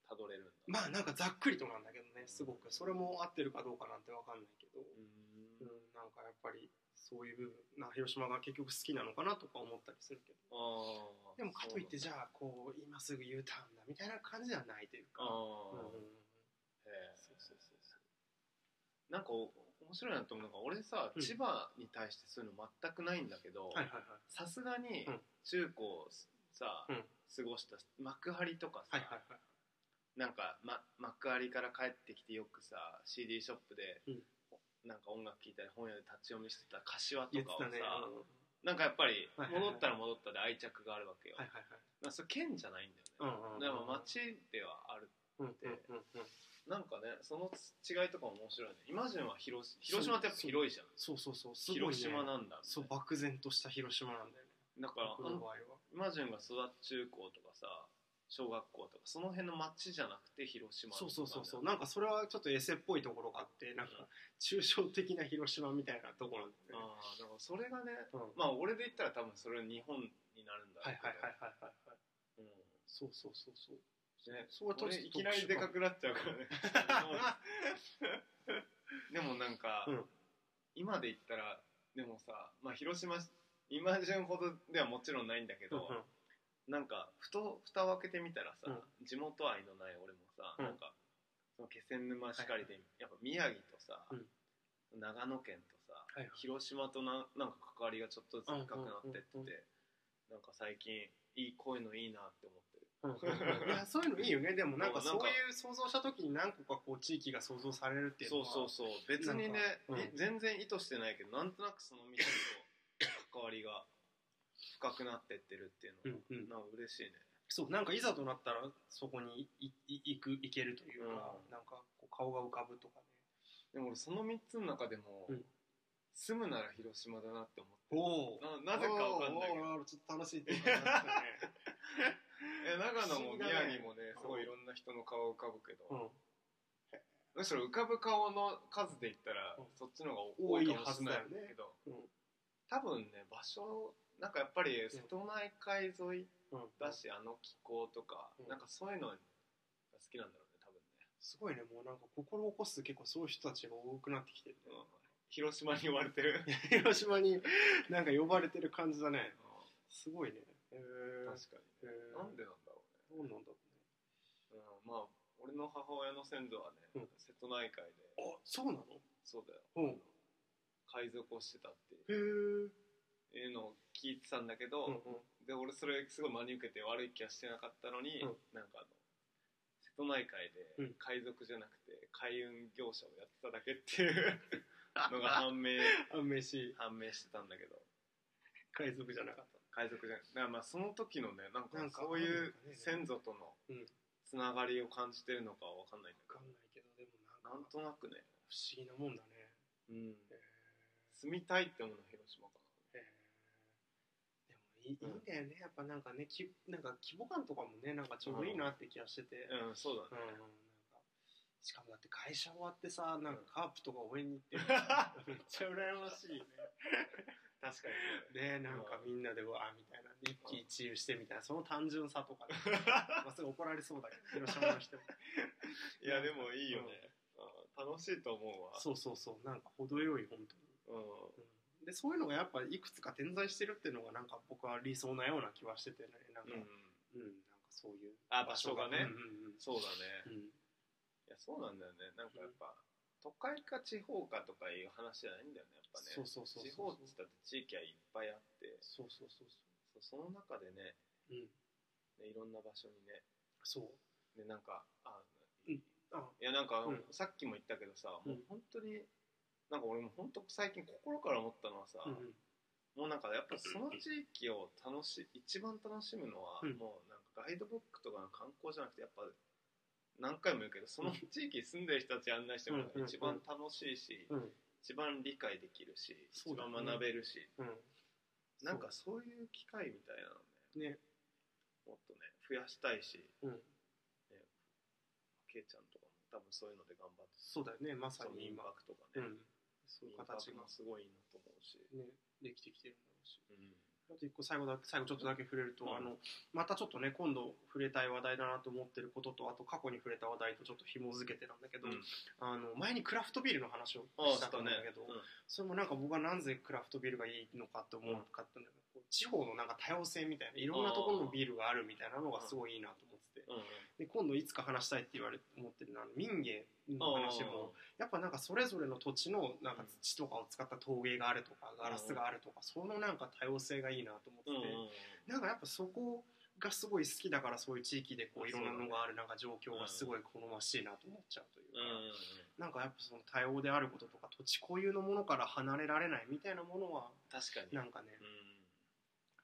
ぱたどれるんだ。まあなんかざっくりとなんだけどねすごく。それも合ってるかどうかなんてわかんないけど、ううんん、なんかやっぱりそういう部分な広島が結局好きなのかなとか思ったりするけど。でもかといってじゃあこう今すぐ U ターンだみたいな感じではないというか、なんだうん。あーへー。そうそうそうそう。なんかお面白いなと思うのが俺さ、うん。千葉に対してそういうの全くないんだけどさすがにうん。中高さ、うん。過ごした幕張とかさ、はいはいはい。なんか、ま、幕張から帰ってきてよくさ CD ショップで、うんなんか音楽聴いたり本屋で立ち読みしてた柏とかをさ、ね、うん。なんかやっぱり戻ったら戻ったで愛着があるわけよ、はいはいはい。それ県じゃないんだよね、うんうんうんでも街ではあるう。んうんうんうん。なんかねその違いとかも面白いね。イマジンは広広島ってやっぱ広いじゃん。そうそうそう。すごい、ね、広島なんだそう漠然とした広島なんだよね。だから僕の場合は。イマジンが育つ中高とかさ小学校とかその辺の町じゃなくて広島そうそうそうそう。ななんかそれはちょっとエセっぽいところがあってなんか抽象的な広島みたいなところなんだよねああだからそれがねうん。まあ俺で言ったら多分それ日本になるんだはいはいはいい、はいはいはい。うん。そうそうそうそう。ね、それはちょっと俺いきなりでかくなっちゃうからね。でもなんか、うん。今で言ったらでもさ、まあ、広島イマジンほどではもちろんないんだけど、うんうんなんかふと蓋を開けてみたらさ、地元愛のない俺もさ、うん。なんかその気仙沼しかりで、やっぱ宮城とさ、うん。長野県とさ、はいはい。広島とななんか関わりがちょっとずつ深くなってってて、うんうんうんなんか最近いいこういうのいいなって思ってる。うん。うんうんいやそういうのいいよね。でもなんかそうなんかそういう想像した時に何個かこう地域が想像されるっていうのはそうそうそう。別にね、なんかうん。い全然意図してないけどなんとなくその道と関わりが深くなってってるっていうのは、うんうん。なんか嬉しいね。そうなんかいざとなったらそこに行く行けるというか、うん。なんかこう顔が浮かぶとかね。でも俺その3つの中でも、うん。住むなら広島だなって思っておおななぜかわかんないけど。ちょっと楽しいって言ってましたね。え長野も宮城もねすごいいろんな人の顔浮かぶけど、うん。むしろ浮かぶ顔の数で言ったら、うん。そっちの方が多いかもしれない多いはずだよね。けど、うん多分ね場所なんかやっぱり瀬戸内海沿いうん。だし、あの気候とか、うん。なんかそういうのが好きなんだろうね多分ね、すごいねもうなんか心を起こす結構そういう人たちが多くなってきてるね。うん、広島に呼ばれてる。広島になんか呼ばれてる感じだね。すごいね。へえ確かに、へー。なんでなんだろうね。どうなんだろうん、まあ俺の母親の先祖はね、うん。瀬戸内海で。うねあそうなの？そうだよ、うん。海賊をしてたってへえうんいうのを聞いてたんだけど、うんで俺それすごい真に受けて悪い気はしてなかったのに、うん。なんかあの瀬戸内海うん。で海賊じゃなくて海運業者をやってただけっていう のが判明 判明し。判明してたんだけど。海賊じゃなかった海賊じゃなくてだからまあその時のねなんかなんかそういう先祖とのうん。つながりを感じてるのかわかんないんだけ分かんないけどでもなんか。どなんとなくね、不思議なもんだね。うん、へ住みたいって思うのは広島かえへえでもいいんだよね。やっぱなんかねきなんか規模感とかもねなんかちょうどいいなって気がしてて。なうんそうだね、うんしかもだって会社終わってさなんかカープとか応援に行って めっちゃ羨ましいね。確かにね。ねなんかみんなでうわーみたいな。一喜一憂してみたいな。その単純さとかね。まあそれ怒られそうだけど広島の人も。いやでもいいよね、あ楽しいと思うわ。そうそうそう。なんか程よい本当に。うん。うんでそういうのがやっぱいくつか点在してるっていうのがなんか僕は理想なような気はしててね。なんか、ううんん、なんかそういうあ場所がね。うんうんそうだね、うん。うんいやそうなんだよね。なんかやっぱ、都会か地方かとかいう話じゃないんだよねやっぱね。そうそうそうそう地方って言ったって地域はいっぱいあって。そうそうそうそそう。その中でねううん。ねいろんな場所にね。そう。ねなんかあうん。あ。いやなんか、うん。さっきも言ったけどさ、うん。もう本当になんか俺も本当最近心から思ったのはさ、うんうん。もうなんかやっぱその地域を楽し一番楽しむのは、うん。もうなんかガイドブックとかの観光じゃなくてやっぱ何回も言うけどその地域に住んでる人たち案内してもらうのが一番楽しいし、うん。一番理解できるし、一番学べるし。うん。なんかそういう機会みたいなのねねもっとね増やしたいし、うん。ね、ケイちゃんとかも多分そういうので頑張ってそうだよねまさに今。泊とかね、うんそういう形が。すごいいいなと思うし、ね。できてきてるんだろうし。うん。あと一個最後だ最後ちょっとだけ触れると、うん。あのまたちょっとね今度触れたい話題だなと思ってることとあと過去に触れた話題とちょっと紐づけてなんだけど、うん。あの前にクラフトビールの話をしたと思うんだけど、それもなんか僕はなぜクラフトビールがいいのかと思うかったんだけど、こう地方のなんか多様性みたいないろんなところのビールがあるみたいなのがすごいいいなとで今度いつか話したいって言われ思ってるのは民芸の話もやっぱなんかそれぞれの土地のなんか土とかを使った陶芸があるとかガラスがあるとかそのなんか多様性がいいなと思ってて、なんかやっぱそこがすごい好きだからそういう地域でこういろんなのがあるなんか状況がすごい好ましいなと思っちゃうというか、うなんかやっぱその多様であることとか土地固有のものから離れられないみたいなものは確かに。なんかねうん。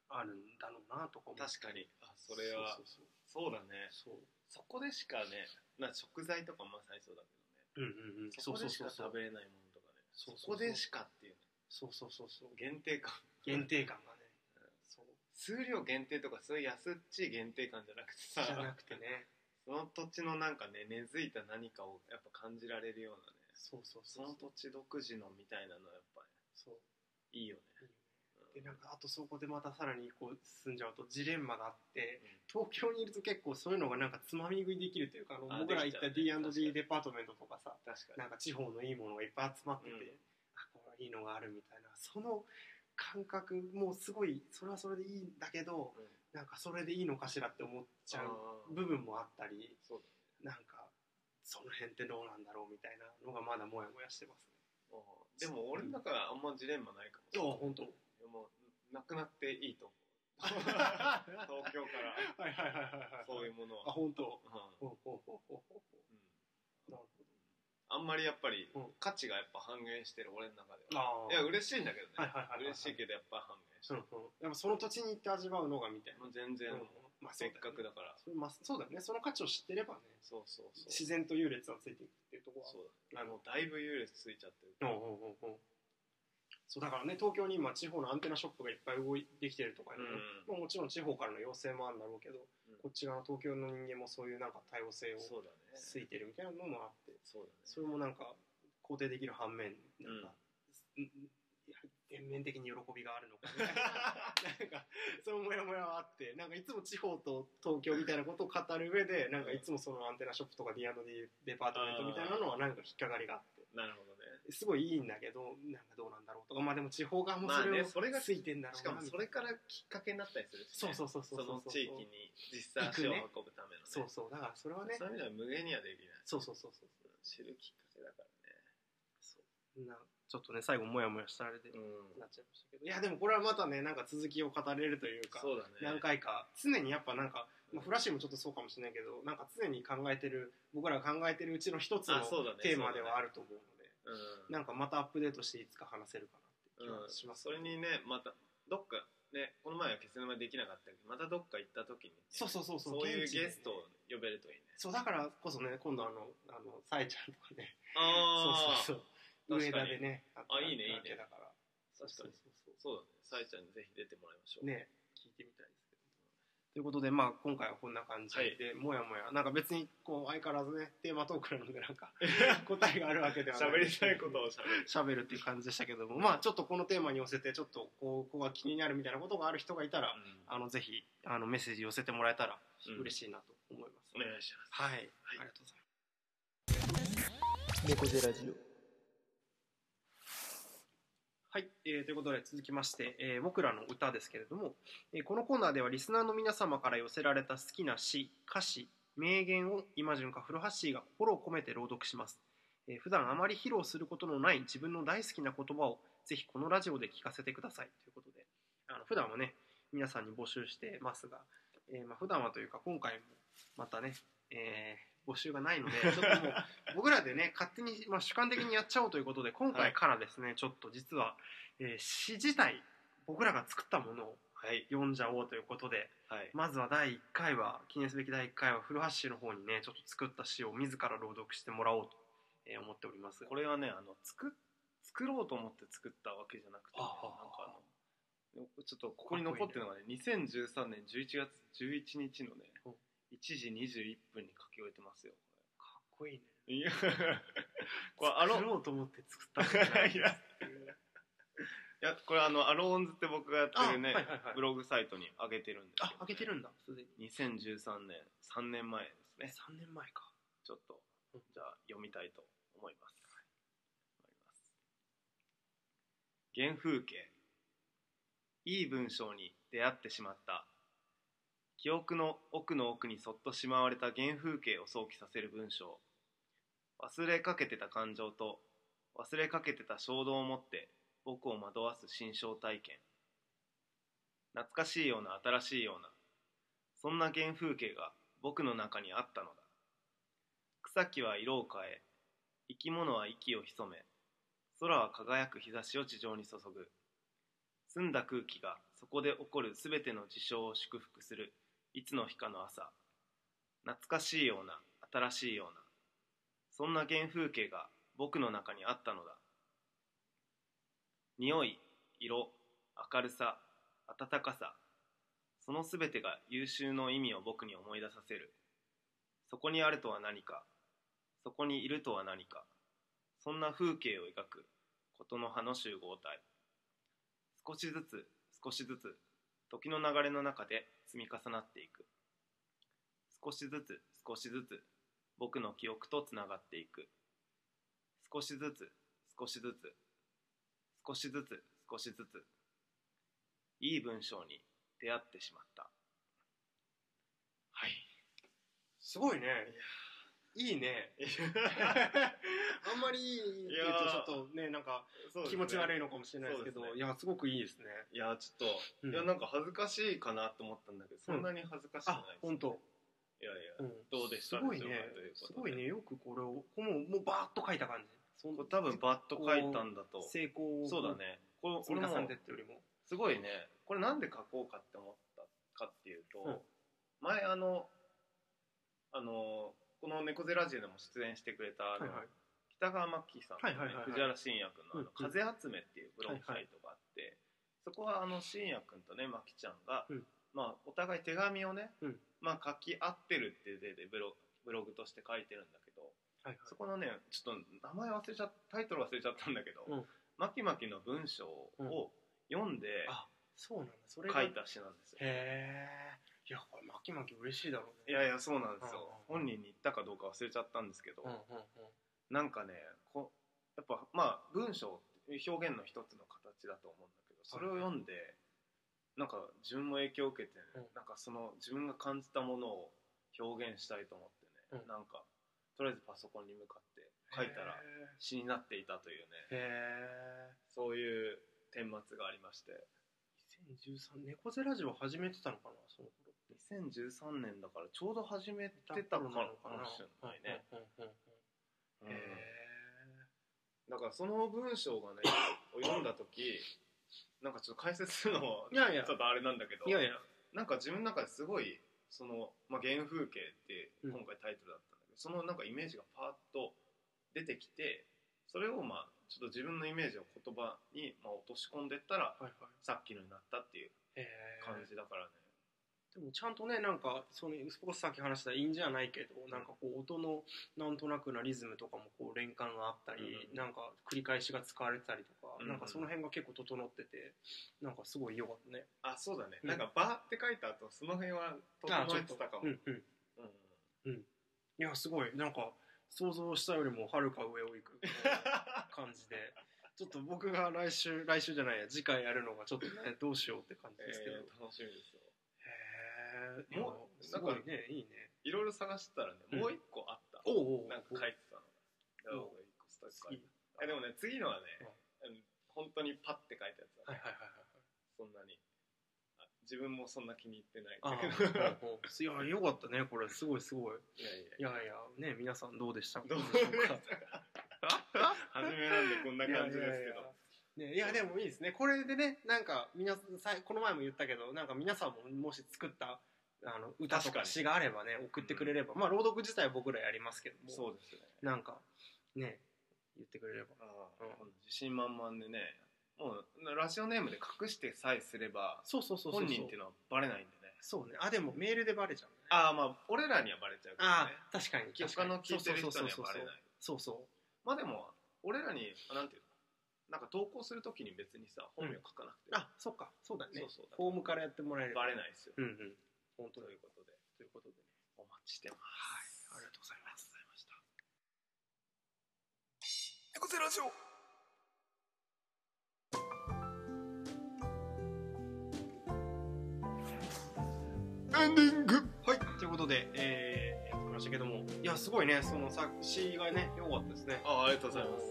あるんだろうなとか思って。確かに。あそれはそうそうそうだね。そう。そこでしかねな食材とかまさにそうだけどね。そううんうんうん。そこでしかそうそうそう食べれないものとかね。そうそうそう。そこでしかっていうね。そうそうそうそう。限定感。限定感がね。そう数量限定とかそういう安っちい限定感じゃなくてさ。じゃなくてね。その土地のなんかね根付いた何かをやっぱ感じられるようなね。そうそうそそう。の土地独自のみたいなのはやっぱそう。りいいよねでなんかあとそこでまたさらにこう進んじゃうとジレンマがあってうん。東京にいると結構そういうのがなんかつまみ食いできるというかあのあ僕ら行った D&D に。デパートメントとかさ確かに。なんか地方のいいものがいっぱい集まってて、うん。あこれいいのがあるみたいなその感覚もうすごいそれはそれでいいんだけどうん。なんかそれでいいのかしらって思っちゃう部分もあったりなんかその辺ってどうなんだろうみたいなのがまだモヤモヤしてますね。でも俺の中はあんまジレンマないかもしれない。あ本当いやもうなくなっていいと。思うは東京から。いはいはいはいはい。そういうものあは、本当。うん。ほうほうほうほうほう。ほうん。うなるあんまりやっぱりうん。価値がやっぱ半減してる俺の中でほどは。あいや嬉しいんだけどね、はいはいはいはい嬉しいけどやっぱ半減してる、うんうん。やっぱその土地に行って味わうのがみたいな、全然、うん。まあせっかくだから。まあそうだよね。その価値を知ってればね。そうそうそう。自然と優劣はついていくっていうところは。そうだ。ねもうだいぶ優劣ついちゃってる。うんうんうんうんそうだからね東京に今地方のアンテナショップがいっぱい動いてきてるとかね、うん。まあ、もちろん地方からの要請もあるんだろうけど、うん。こっち側の東京の人間もそういうなんか多様性をついてるみたいなのもあってそうだね。それもなんか肯定できる反面なんか、全面的に喜びがあるのかみたいな。なんかそのモヤモヤはあってなんかいつも地方と東京みたいなことを語る上でなんかいつもそのアンテナショップとか D&D デパートメントみたいなのはなんか引っかかりがあって。なるほどねすごいいいんだけどなんかどうなんだろうとかまあでも地方側もまあそれをねそれがついてんだろうなしかもそれからきっかけになったりするし、ね、そうそうそうそうその地域に実際足を運ぶためのね。そうそう。だからそれはね。そういう意味では無限にはできない。そうそうそうそう。知るきっかけだからなちょっとね最後モヤモヤしたあれでねうん。なっちゃいましたけど。いやでもこれはまたねなんか続きを語れるというかそうだね。何回か常にやっぱなんか、まあ、フラッシュもちょっとそうかもしれないけどなんか常に考えてる僕らが考えてるうちの一つのテーマではあると思うのなんかまたアップデートしていつか話せるかなって気はします、それにねまたどっかねこの前は決戦までできなかったけどまたどっか行った時にね、そうそうそうそうそういうゲストを呼べるといいね。そうだからこそね今度あのあのさえちゃんとかね。ああそうそうそう。上田でねあいいねいいね。だから。確かに。そうそうそうそう。だね。さえちゃんにぜひ出てもらいましょう。ね聞いてみたいですけどということでまあ今回はこんな感じで、もやもや。なんか別にこう相変わらずねテーマトークなのでなんか 答えがあるわけではない。喋りたいことを喋る。喋るっていう感じでしたけども。まあちょっとこのテーマに寄せてちょっとこうここが気になるみたいなことがある人がいたら、あのぜひあのメッセージ寄せてもらえたらうん。嬉しいなと思います、お願いします。はい、はい。ありがとうございます。猫背ラジオはい、えーということで続きまして、えー僕らの歌ですけれども、えーこのコーナーではリスナーの皆様から寄せられた好きな詩歌詞名言を今順か古橋が心を込めて朗読します、えー普段あまり披露することのない自分の大好きな言葉をぜひこのラジオで聞かせてください。ということであの普段はね皆さんに募集してますが、えーまあ、普段はというか今回もまたね、えー募集がないのでちょっともう 僕らでね勝手に、まあ、主観的にやっちゃおうということで今回からですね、ちょっと実は、えー詩自体僕らが作ったものをはい。読んじゃおうということではい。まずは第1回は記念すべき第1回は古橋氏の方にねちょっと作った詩を自ら朗読してもらおうと、えー思っております。これはねあの作作ろうと思って作ったわけじゃなくて、ね、なんかあのちょっとここに残ってるのがね2013年11月11日のねうん1時21分に書き終えてますよ。かっこいいね。いや。これアロ作ろうと思って作ったんじゃないいや。いやこれあのアローンズって僕がやってるね、あはいはいはい。ブログサイトに上げてるんですあけど開けてるんだすでに。2013年3年前ですね。3年前か。ちょっとうん。じゃあ読みたいと。思います。原風景。いい文章に出会ってしまった記憶の奥の奥にそっとしまわれた原風景を想起させる文章。忘れかけてた感情と忘れかけてた衝動を持って僕を惑わす心象体験。懐かしいような新しいようなそんな原風景が僕の中にあったのだ。草木は色を変え生き物は息を潜め空は輝く日差しを地上に注ぐ。澄んだ空気がそこで起こるすべての事象を祝福する。いつの日かの朝懐かしいような新しいようなそんな原風景が僕の中にあったのだ。匂い色明るさ温かさそのすべてが優秀の意味を僕に思い出させる。そこにあるとは何かそこにいるとは何かそんな風景を描くことの葉の集合体。少しずつ少しずつ時の流れの中で積み重なっていく。少しずつ少しずつ僕の記憶とつながっていく。少しずつ少しずつ少しずつ少しずついい文章に出会ってしまった。はい。すごいねいいね。あんまりいいって言うとちょっとねなんか気持ち悪いのかもしれないですけど。そうですね。いやすごくいいですね。いやちょっと、うん。いやなんか恥ずかしいかなと思ったんだけど、そんなに恥ずかしくないあです、本当。いやいや、うん。どうでした？すごいね。すごいね。よくこれをこうもうもうバーッと書いた感じ。そ多分バッと書いたんだと。成功を。そうだね。これ積み重ってよりも。すごいね。これなんで書こうかって思ったかっていうと、うん。前あのあのこの猫背ラジオでも出演してくれたあの、はいはい。北川真紀さんとね、はいはいはいはい。藤原信也君の風集めっていうブログサイトがあって、そこはあの信也君とね真紀ちゃんが、うん。まあ、お互い手紙をね、うん。まあ、書き合ってるっていう例でブロブログとして書いてるんだけどはいそこのねちょっと名前忘れちゃっタイトル忘れちゃったんだけど、うん。マキマキの文章を読んであそうなんだ。それが書いた詩なんですよ。へえいやこれ巻き巻き嬉しいだろうね。いやいやそうなんですよ、うん本人に言ったかどうか忘れちゃったんですけど、うんうんうん。なんかねこやっぱまあ文章って表現の一つの形だと思うんだけどそれを読んで、なんか自分も影響を受けて、ねうん。なんかその自分が感じたものを表現したいと思ってね、うん。なんかとりあえずパソコンに向かって書いたら詩になっていたというねへえそういう顛末がありまして。2013猫背ラジオ始めてたのかなその頃2013年だからちょうど始めてたからかもしれないね、うん。だからその文章がねを 読んだ時なんかちょっと解説するのもいやいや。ちょっとあれなんだけどえいやいや。なんか自分の中ですごいその、まあ、原風景ってうん。今回タイトルだったんだけど、そのなんかイメージがパーッと出てきてそれをまあちょっと自分のイメージを言葉にまあ落とし込んでったらはいはい。さっきのになったっていう感じだからね、でもちゃんとねなんかその少しさっき話した韻じゃないけどなんかこう音のなんとなくなリズムとかもこう連関があったり、うん。なんか繰り返しが使われてたりとか、うん。なんかその辺が結構整っててなんかすごい良かったね。あそうだね、うん。なんか「バー」って書いた後その辺は整えてたかも、うんうん。うん。いやすごい。なんか想像したよりもはるか上を行く 感じで。ちょっと僕が来週来週じゃないや次回やるのがちょっとねどうしようって感じですけど、えー楽しみですよ。へえももうすごいねいいね。いろいろ探してたらね、うん。もう一個あった。おうおうなんか書いてたのが。お僕一個ストックあでもね次のはね、うん。本当にパッて書いたやつだ、はいはいはいはいそんなに。あ自分もそんな気に入ってない。けど。いやよかったねこれ。すごいすごい。いやいや。いやいやね皆さんどうでした？かどうでしょうか 初めなんでこんな感じですけどね、いやでもいいですね。これでねなんか皆さこの前も言ったけどなんか皆さんももし作ったあの歌と確か詩があればね送ってくれれば、まあ朗読自体は僕らやりますけどもそうですね。なんかね言ってくれれば。ああうん。自信満々でねもうラジオネームで隠してさえすればそうそうそうそう本人っていうのはバレないんでね。そうね。あでもメールでバレちゃうね。ああまあ俺らにはバレちゃうけどあね確かに。確かに他の聞いてる人にはバレない。そうそう。まあでも俺らになんていうの？なんか投稿するときに別にさ本名書かなくても。あそっか。そうだね。そうそう。フォームからやってもらえれば。バレないですよ。うんうん。本当ということで。ということでねお待ちしてます。はい。ありがとうございますありがとうございました。猫背ラジオ。エンディング。はい、ということで、えー、ましたけども、いや、すごいね、その作詞がね、良かったですね。あありがとうございます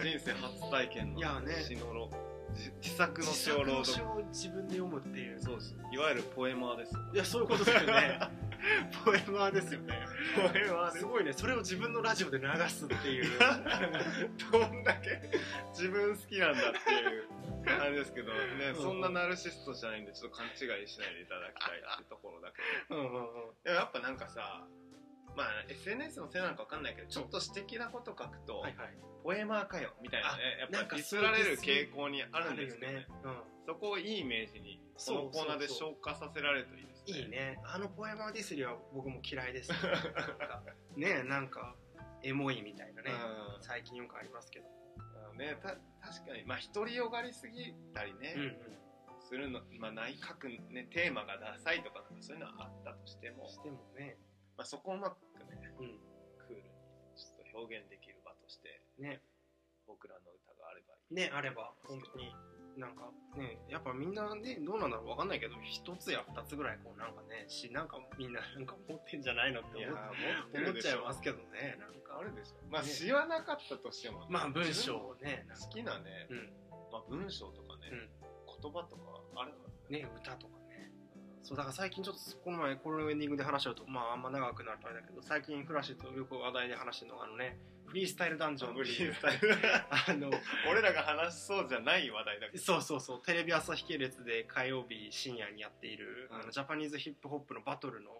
人生初体験の詩のろ自自作の詩を朗自読作の詩を自分で読むっていう。そうですいわゆるポエマーですいや、そういうことですよね。ポエマーですよね。ポエマーすごいね、それを自分のラジオで流すっていう。どんだけ自分好きなんだっていうあれですけどね、うんそんなナルシストじゃないんでちょっと勘違いしないでいただきたいってところだけどうんうんうん。でもやっぱなんかさまあ SNS のせいなのか分かんないけどちょっと私的なこと書くと、はいはい。ポエマーかよみたいなねやっぱディスられる傾向にあるんですけどねね。うん。そこをいいイメージにこそうのコーナーで消化させられるといいいいね。あのポエマーディスリは僕も嫌いです。なんかね、なんか、エモいみたいなね。うん最近よくありますけど。あのねた確かにまあ独りよがりすぎたりね、うんうん。するのまあ内閣ねテーマがダサいとかなんかそういうのはあったとしても、してもね。まあ、そこをうまくねうん。クールにちょっと表現できる場としてね。僕らの歌があればいいねあれば本当になんかねやっぱみんなねどうなんだろうわかんないけど一つや二つぐらいこうなんかねしなんかみんななんか持ってんじゃないのって思っ持って思っちゃいますけどねなんか。あるでしょ。まあね。詩はなかったとしてもまあ文章をね好きなね、うん。まあ、文章とかね、うん。言葉とかあればね。歌とかね。そうだから最近ちょっとこの前このエンディングで話しちゃうとまああんま長くなるとあれだけど最近フラッシュとよく話題で話してるのがあのねフリースタイルダンジョンフリースタイル。あの俺らが話しそうじゃない話題だけど。そうそうそう。テレビ朝日系列で火曜日深夜にやっている、うん。あのジャパニーズヒップホップのバトルの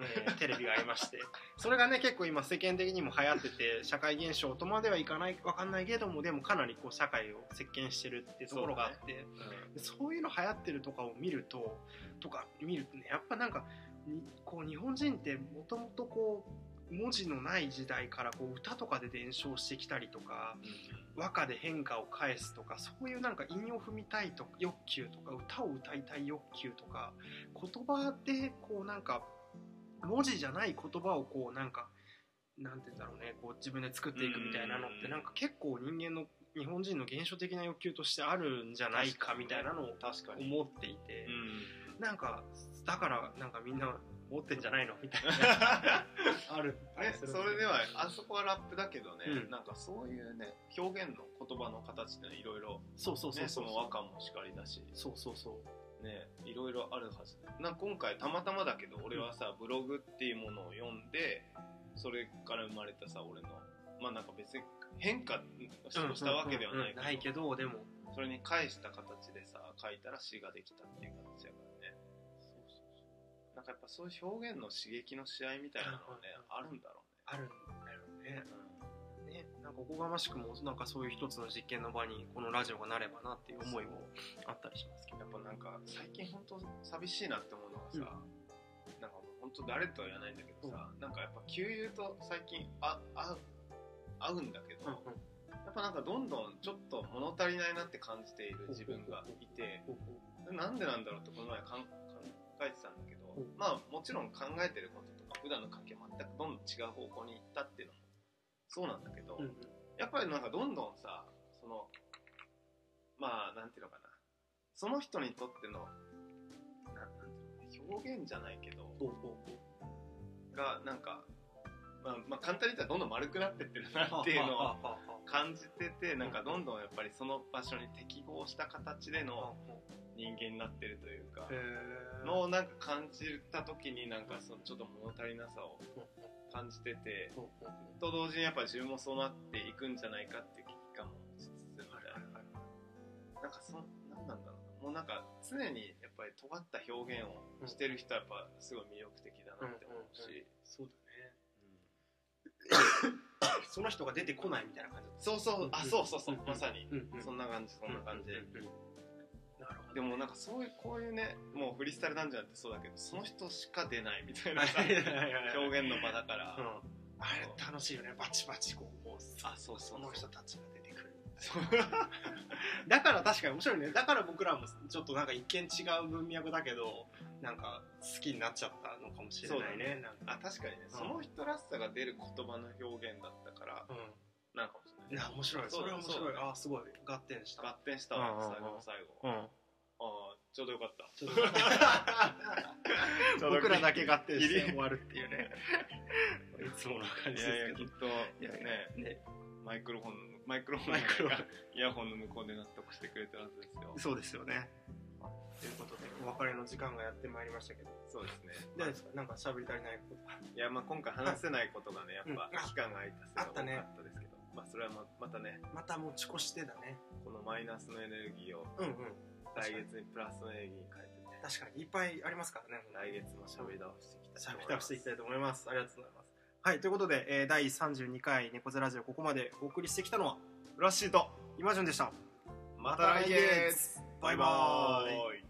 えーテレビがありまして。それがね結構今世間的にも流行ってて社会現象とまではいかないわかんないけどもでもかなりこう社会を席巻してるっていうところがあって。でそういうの流行ってるとかを見るととか見るとねやっぱなんかにこう日本人ってもともとこう文字のない時代からこう歌とかで伝承してきたりとか和歌で変化を返すとかそういうなんか韻を踏みたいと欲求とか歌を歌いたい欲求とか言葉でこうなんか文字じゃない言葉をこうなんかなんて言うんだろうねこう自分で作っていくみたいなのってなんか結構人間の日本人の現象的な欲求としてあるんじゃないかみたいなのを確かに。思っていてうん。なんかだからなんかみんな持ってんじゃないの？みたいな。ある。ね、それではあそこはラップだけどね、うん。なんかそういうね表現の言葉の形っていろいろそうそうそうねそ和歌もしかりだし。そうそうそう。ねいろいろあるはずな今回たまたまだけど俺はさブログっていうものを読んでそれから生まれたさ俺のまあなんか別に変化をしたわけではないけど,、ないけどでも。それに返した形でさ書いたら詩ができたっていう形だかなんかやっぱそういう表現の刺激の試合みたいなのはねあるんだろあるんだよね。うね、ねなんかおこがましくもなんかそういう一つの実験の場にこのラジオがなればなっていう思いもあったりしますけど。やっぱなんか最近本当寂しいなって思うのがさ、なんか本当誰とは言わないんだけどさ、なんかやっぱ給油と最近あ合う合うんだけど、うんうん。やっぱなんかどんどんちょっと物足りないなって感じている自分がいて、なんでなんだろうってこの前考えてたんだまあもちろん考えてることとか普段の関係全くどんどん違う方向に行ったっていうのもそうなんだけど、うんうん。やっぱりなんかどんどんさそのまあなんていうのかな。その人にとってのななんていうの表現じゃないけどがなんか、まあ、まあ簡単に言ったらどんどん丸くなってってるなっていうのを感じててなんかどんどんやっぱりその場所に適合した形での人間になってるというかのをなんか感じた時になんかそのちょっと物足りなさを感じててと同時にやっぱ自分もそうなっていくんじゃないかっていう危機感もしつつみたいな。なんかそなんなんだろうな。もうなんか常にやっぱり尖った表現をしてる人はやっぱすごい魅力的だなって思うし、そうだね。その人が出てこないみたいな感じそうそう。あそうそうそう。うんまさに。そんな感じそんな感じ。うんうんうんなるほど。でもなんかそういうこういうねもうフリースタイルダンジョンってそうだけどその人しか出ないみたいな 表現の場だから。うん。あれ楽しいよね。バチバチこうあそうそうその人たちが出てくる だから確かに面白いね。だから僕らもちょっとなんか一見違う文脈だけどなんか好きになっちゃったのかもしれないね。なんか。あ確かにね。その人らしさが出る言葉の表現だったからうなんかもしれない。や面白い。それは面白い。あすごい。合点した。合点したうんうんうん。わ最後の最後。うんああちょうどよかった。ちょっと 僕らだけ合点して。終わるっていうね。いつもの感いじやいやきっとですけどいやいやね。ね。マイクロフォンのマイクロフォンマイクロフォン。イヤホンの向こうで納得してくれてるはずですよ。そうですよね。ということでお別れの時間がやってまいりましたけど。そうですね。どうですか？なんか喋り足りないこと。いやまあ今回話せないことがねやっぱうん。期間が空いたせいが多かあったね。ったですけど。まあそれはままたね。また持ち越してだね。このマイナスのエネルギーをうんうん来月にプラスのエネルギーに変えてね。確かにいっぱいありますからね。来月も喋り倒していきたい喋り倒していきたいと思います。ありがとうございます。はいということで、えー第32回猫背ラジオここまでお送りしてきたのはラッシーと今順でした。また来月。バイバーイ。イ